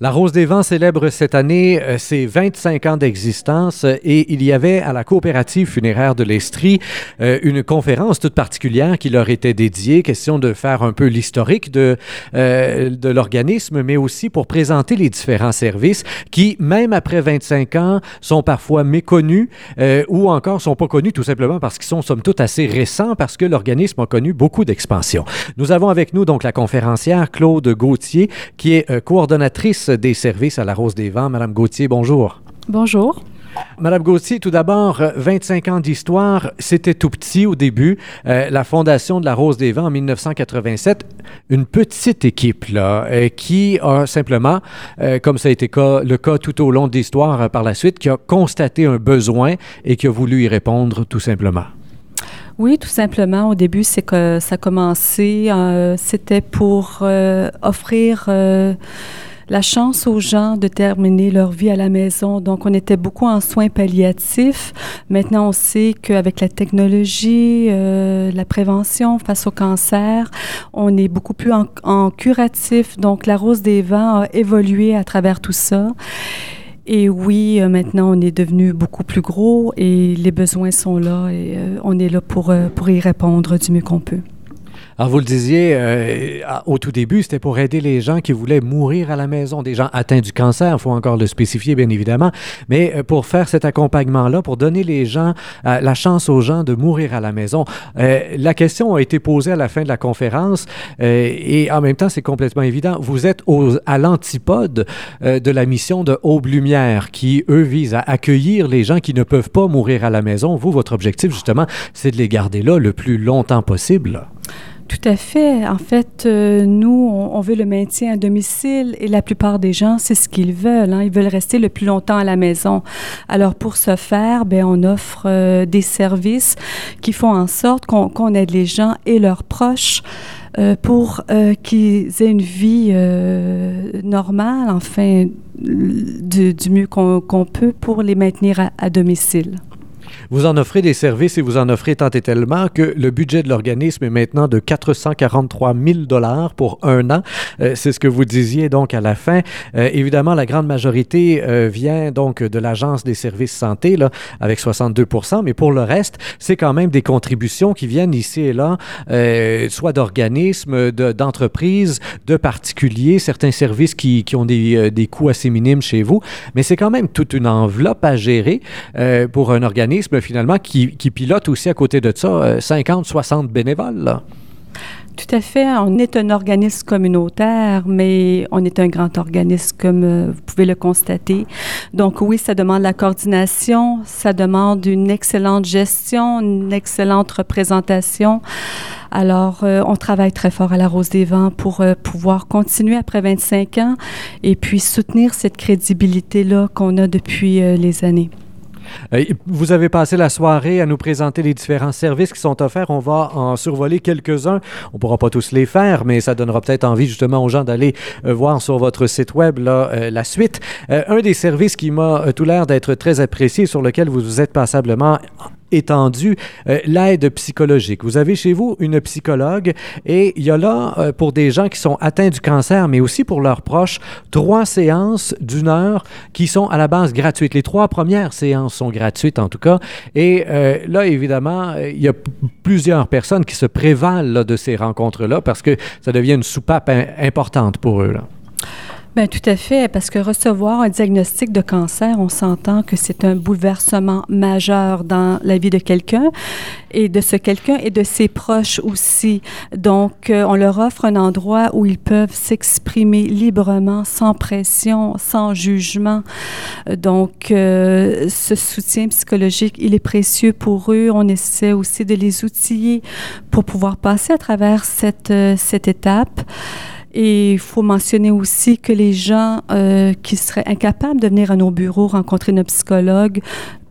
La Rose des Vents célèbre cette année euh, ses 25 ans d'existence et il y avait à la coopérative funéraire de l'Estrie euh, une conférence toute particulière qui leur était dédiée, question de faire un peu l'historique de, euh, de l'organisme, mais aussi pour présenter les différents services qui, même après 25 ans, sont parfois méconnus ou encore sont pas connus tout simplement parce qu'ils sont somme toute assez récents parce que l'organisme a connu beaucoup d'expansion. Nous avons avec nous donc la conférencière Claude Gauthier qui est coordonnatrice des services à la Rose des Vents. Madame Gauthier, bonjour. Bonjour. Madame Gauthier, tout d'abord, 25 ans d'histoire, c'était tout petit au début. Euh, la fondation de la Rose des Vents en 1987, une petite équipe là, euh, qui a simplement, euh, comme ça a été le cas tout au long de l'histoire par la suite, qui a constaté un besoin et qui a voulu y répondre tout simplement. Oui, tout simplement. Au début, c'est que ça a commencé, c'était pour offrir la chance aux gens de terminer leur vie à la maison. Donc, on était beaucoup en soins palliatifs. Maintenant, on sait qu'avec la technologie, euh, la prévention face au cancer, on est beaucoup plus en, curatif. Donc, la Rose des Vents a évolué à travers tout ça. Et oui, euh, maintenant, on est devenu beaucoup plus gros et les besoins sont là et euh, on est là pour, pour y répondre du mieux qu'on peut. Alors, vous le disiez euh, au tout début, c'était pour aider les gens qui voulaient mourir à la maison, des gens atteints du cancer, il faut encore le spécifier, bien évidemment, mais euh, pour faire cet accompagnement-là, pour donner les gens, euh, la chance aux gens de mourir à la maison. la question a été posée à la fin de la conférence et en même temps, c'est complètement évident. Vous êtes à l'antipode de la mission de Aube Lumière qui, eux, vise à accueillir les gens qui ne peuvent pas mourir à la maison. Vous, votre objectif, justement, c'est de les garder là le plus longtemps possible. Tout à fait. En fait, euh, nous, on, veut le maintien à domicile et la plupart des gens, c'est ce qu'ils veulent. Hein. Ils veulent rester le plus longtemps à la maison. Alors, pour ce faire, ben, on offre euh, des services qui font en sorte qu'on aide les gens et leurs proches euh, pour qu'ils aient une vie normale, enfin, du, mieux qu'on peut pour les maintenir à domicile. Vous en offrez des services et vous en offrez tant et tellement que le budget de l'organisme est maintenant de 443 000 dollars pour un an. Euh, c'est ce que vous disiez donc à la fin. Euh, évidemment, la grande majorité euh, vient donc de l'Agence des services santé, là, avec 62% mais pour le reste, c'est quand même des contributions qui viennent ici et là, soit d'organismes, d'entreprises, de, particuliers, certains services qui, qui ont des, des coûts assez minimes chez vous, mais c'est quand même toute une enveloppe à gérer pour un organisme finalement qui, pilote aussi à côté de ça 50, euh, 60 bénévoles. Tout à fait. On est un organisme communautaire, mais on est un grand organisme, comme euh, vous pouvez le constater. Donc oui, ça demande la coordination, ça demande une excellente gestion, une excellente représentation. Alors, euh, on travaille très fort à la Rose des Vents pour pouvoir continuer après 25 ans et puis soutenir cette crédibilité-là qu'on a depuis les années. Euh, vous avez passé la soirée à nous présenter les différents services qui sont offerts. On va en survoler quelques-uns. On pourra pas tous les faire, mais ça donnera peut-être envie justement aux gens d'aller euh, voir sur votre site web euh, la suite. un des services qui m'a tout l'air d'être très apprécié, sur lequel vous vous êtes passablement étendu euh, l'aide psychologique. Vous avez chez vous une psychologue et il y a là, euh, pour des gens qui sont atteints du cancer, mais aussi pour leurs proches, trois séances d'une heure qui sont à la base gratuites. Les trois premières séances sont gratuites en tout cas. Et euh, là, évidemment, il y a plusieurs personnes qui se prévalent de ces rencontres-là parce que ça devient une soupape importante pour eux. Bien, tout à fait, parce que recevoir un diagnostic de cancer, on s'entend que c'est un bouleversement majeur dans la vie de quelqu'un et de ce quelqu'un et de ses proches aussi. Donc, euh, on leur offre un endroit où ils peuvent s'exprimer librement, sans pression, sans jugement. Donc, euh, ce soutien psychologique, il est précieux pour eux. On essaie aussi de les outiller pour pouvoir passer à travers cette, euh, cette étape. Et il faut mentionner aussi que les gens euh, qui seraient incapables de venir à nos bureaux rencontrer nos psychologues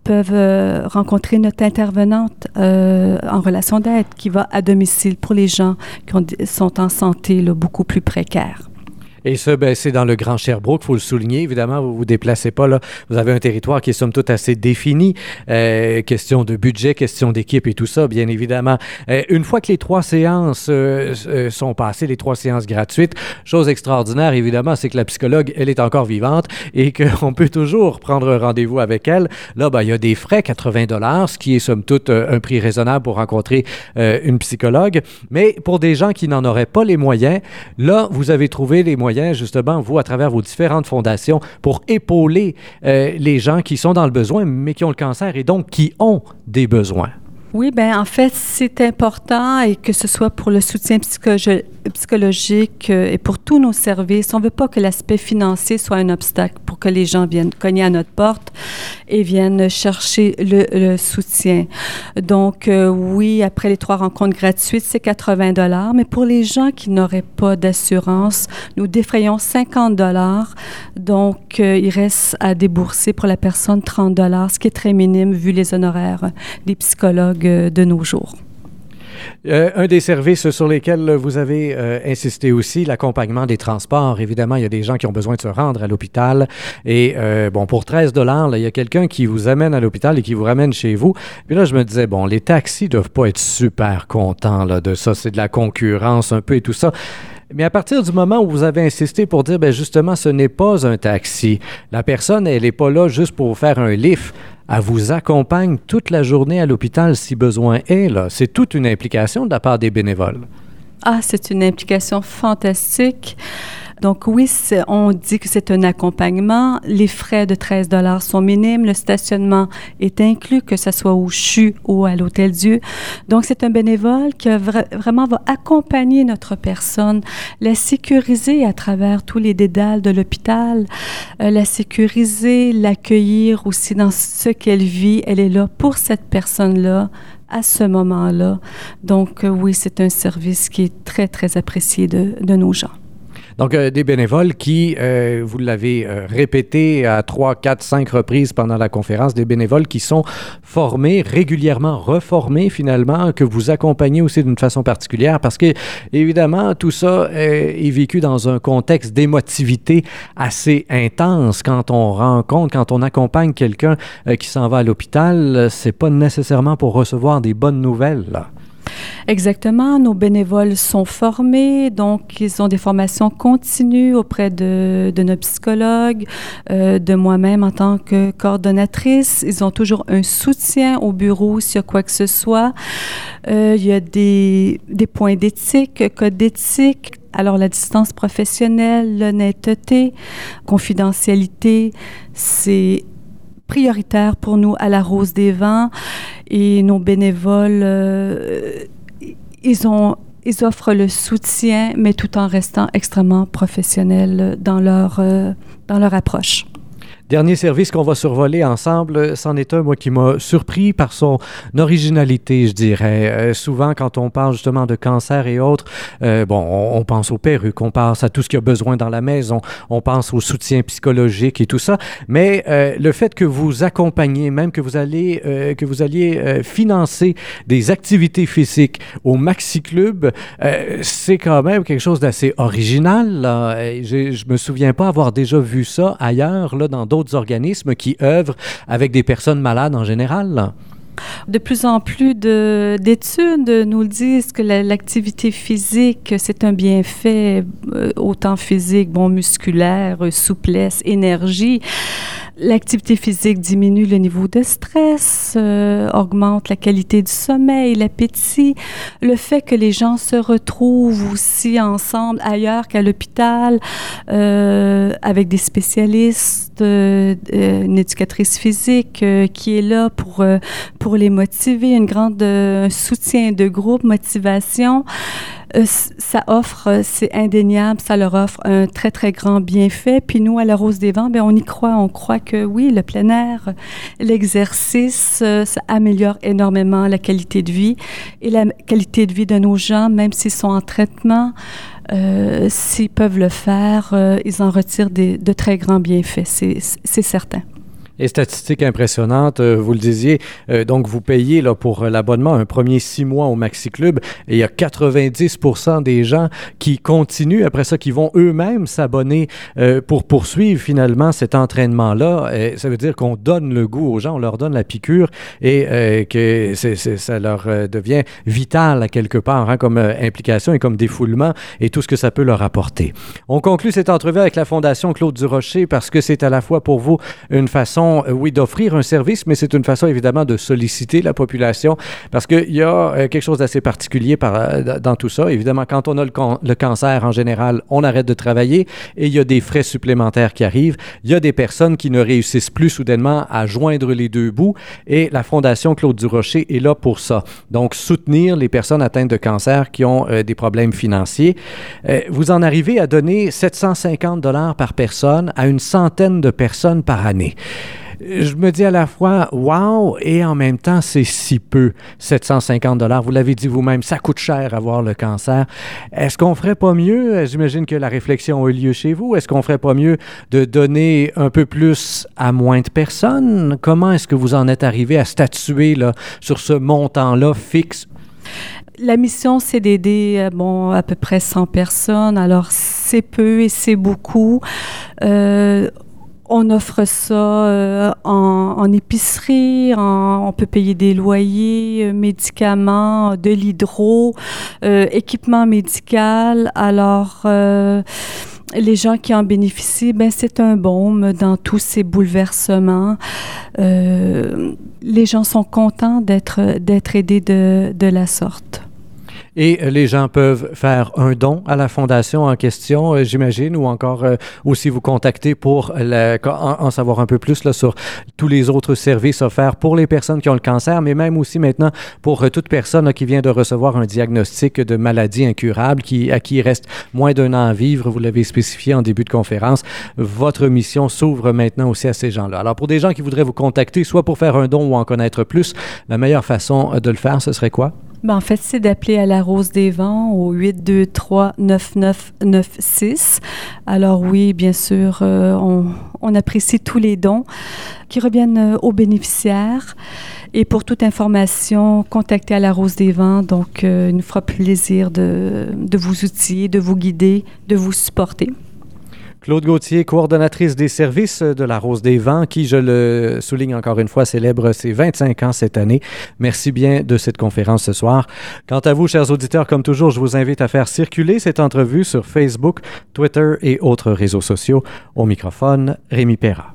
peuvent euh, rencontrer notre intervenante euh, en relation d'aide qui va à domicile pour les gens qui sont en santé beaucoup plus précaire. Et ça, ben, c'est dans le Grand Sherbrooke, il faut le souligner. Évidemment, vous vous déplacez pas là. Vous avez un territoire qui est somme toute assez défini. Euh, question de budget, question d'équipe et tout ça, bien évidemment. Euh, une fois que les trois séances euh, sont passées, les trois séances gratuites, chose extraordinaire, évidemment, c'est que la psychologue, elle est encore vivante et qu'on peut toujours prendre rendez-vous avec elle. Là, ben, il y a des frais, 80 dollars, ce qui est somme toute un prix raisonnable pour rencontrer une psychologue. Mais pour des gens qui n'en auraient pas les moyens, là, vous avez trouvé les moyens, justement, vous, à travers vos différentes fondations, pour épauler euh, les gens qui sont dans le besoin, mais qui ont le cancer et donc qui ont des besoins. Oui, ben en fait, c'est important et que ce soit pour le soutien psychologi- psychologique euh, et pour tous nos services. On ne veut pas que l'aspect financier soit un obstacle pour que les gens viennent cogner à notre porte et viennent chercher le, le soutien. Donc, euh, oui, après les trois rencontres gratuites, c'est 80 dollars, mais pour les gens qui n'auraient pas d'assurance, nous défrayons 50 dollars. Donc, euh, il reste à débourser pour la personne 30 dollars, ce qui est très minime vu les honoraires des psychologues euh, de nos jours. Euh, un des services sur lesquels vous avez euh, insisté aussi, l'accompagnement des transports. Évidemment, il y a des gens qui ont besoin de se rendre à l'hôpital. Et bon, pour 13 dollars, il y a quelqu'un qui vous amène à l'hôpital et qui vous ramène chez vous. Puis là, je me disais, bon, les taxis doivent pas être super contents là, de ça. C'est de la concurrence un peu et tout ça. Mais à partir du moment où vous avez insisté pour dire, ben justement, ce n'est pas un taxi, la personne, elle n'est pas là juste pour faire un lift. Elle vous accompagne toute la journée à l'hôpital si besoin est. C'est toute une implication de la part des bénévoles. Ah, c'est une implication fantastique. Donc oui, on dit que c'est un accompagnement. Les frais de 13 dollars sont minimes. Le stationnement est inclus, que ce soit au CHU ou à l'Hôtel Dieu. Donc c'est un bénévole qui vraiment va accompagner notre personne, la sécuriser à travers tous les dédales de l'hôpital, euh, la sécuriser, l'accueillir aussi dans ce qu'elle vit. Elle est là pour cette personne-là à ce moment-là. Donc euh, oui, c'est un service qui est très, très apprécié de nos gens. Donc, euh, des bénévoles qui, euh, vous l'avez euh, répété à trois, quatre, cinq reprises pendant la conférence, des bénévoles qui sont formés, régulièrement reformés finalement, que vous accompagnez aussi d'une façon particulière parce que, évidemment, tout ça euh, est vécu dans un contexte d'émotivité assez intense. Quand on rencontre, quand on accompagne quelqu'un qui s'en va à l'hôpital, c'est pas nécessairement pour recevoir des bonnes nouvelles. Exactement. Nos bénévoles sont formés, donc ils ont des formations continues auprès de, nos psychologues, euh, de moi-même en tant que coordonnatrice. Ils ont toujours un soutien au bureau s'il y a quoi que ce soit. Euh, il y a des, des points d'éthique, code d'éthique. Alors, la distance professionnelle, l'honnêteté, confidentialité, c'est prioritaire pour nous à la Rose des Vents et nos bénévoles, euh, ils ont ils offrent le soutien, mais tout en restant extrêmement professionnels dans leur, euh, dans leur approche. Dernier service qu'on va survoler ensemble, c'en est un, moi, qui m'a surpris par son originalité, je dirais. Euh, souvent, quand on parle justement de cancer et autres, euh, bon, on, pense aux perruques, on pense à tout ce qu'il y a besoin dans la maison, on pense au soutien psychologique et tout ça. Mais euh, le fait que vous accompagnez, même que vous allez, euh, que vous alliez financer des activités physiques au Maxi Club, euh, c'est quand même quelque chose d'assez original. Je, je me souviens pas avoir déjà vu ça ailleurs, là, dans d'autres d'autres organismes qui œuvrent avec des personnes malades en général? De plus en plus d'études nous disent que l'activité physique, c'est un bienfait euh, autant physique, bon, musculaire, souplesse, énergie. L'activité physique diminue le niveau de stress, euh, augmente la qualité du sommeil, l'appétit. Le fait que les gens se retrouvent aussi ensemble ailleurs qu'à l'hôpital, euh, avec des spécialistes, une éducatrice physique qui est là pour les motiver, une grande soutien de groupe, motivation. Euh, ça offre, c'est indéniable, ça leur offre un très, très grand bienfait. Puis nous, à la Rose des Vents, bien, on y croit. On croit que oui, le plein air, l'exercice, euh, ça améliore énormément la qualité de vie et la qualité de vie de nos gens, même s'ils sont en traitement. Euh, s'ils peuvent le faire, euh, ils en retirent de très grands bienfaits, c'est certain. Et statistique impressionnante, euh, vous le disiez, euh, donc vous payez là, pour l'abonnement un premier six mois au Maxi Club et il y a 90% des gens qui continuent après ça, qui vont eux-mêmes s'abonner euh, pour poursuivre finalement cet entraînement-là. ça veut dire qu'on donne le goût aux gens, on leur donne la piqûre et que ça leur devient vital à quelque part hein, comme implication et comme défoulement et tout ce que ça peut leur apporter. On conclut cette entrevue avec la Fondation Claude Durocher parce que c'est à la fois pour vous une façon euh, oui, d'offrir un service, mais c'est une façon évidemment de solliciter la population parce qu'il y a euh, quelque chose d'assez particulier par, euh, dans tout ça. Évidemment, quand on a le, cancer en général, on arrête de travailler et il y a des frais supplémentaires qui arrivent. Il y a des personnes qui ne réussissent plus soudainement à joindre les deux bouts et la Fondation Claude Durocher est là pour ça. Donc, soutenir les personnes atteintes de cancer qui ont des problèmes financiers. vous en arrivez à donner 750 dollars par personne à une centaine de personnes par année je me dis à la fois, wow, et en même temps, c'est si peu, 750 dollars. Vous l'avez dit vous-même, ça coûte cher avoir le cancer. Est-ce qu'on ferait pas mieux? J'imagine que la réflexion a eu lieu chez vous. Est-ce qu'on ferait pas mieux de donner un peu plus à moins de personnes? Comment est-ce que vous en êtes arrivé à statuer là, sur ce montant-là fixe? La mission, c'est d'aider euh, bon, à peu près 100 personnes. Alors, c'est peu et c'est beaucoup. Euh, on offre ça euh, en, épicerie, on peut payer des loyers, euh, médicaments, de l'hydro, euh, équipement médical. Alors, les gens qui en bénéficient, ben, c'est un baume dans tous ces bouleversements. les gens sont contents d'être aidés de la sorte. Et euh, les gens peuvent faire un don à la fondation en question, euh, j'imagine, ou encore euh, aussi vous contacter pour en, savoir un peu plus sur tous les autres services offerts pour les personnes qui ont le cancer, mais même aussi maintenant pour toute personne qui vient de recevoir un diagnostic de maladie incurable, qui, à qui il reste moins d'un an à vivre. Vous l'avez spécifié en début de conférence. Votre mission s'ouvre maintenant aussi à ces gens-là. Alors, pour des gens qui voudraient vous contacter, soit pour faire un don ou en connaître plus, la meilleure façon de le faire, ce serait quoi? Ben, en fait, c'est d'appeler à la Rose des Vents au 823-9996. Alors oui, bien sûr, euh, on, apprécie tous les dons qui reviennent euh, aux bénéficiaires. Et pour toute information, contactez à la Rose des Vents. Donc, euh, il nous fera plaisir de, de vous outiller, de vous guider, de vous supporter. Claude Gauthier, coordonnatrice des services de la Rose des Vents, qui, je le souligne encore une fois, célèbre ses 25 ans cette année. Merci bien de cette conférence ce soir. Quant à vous, chers auditeurs, comme toujours, je vous invite à faire circuler cette entrevue sur Facebook, Twitter et autres réseaux sociaux. Au microphone, Rémi Perra.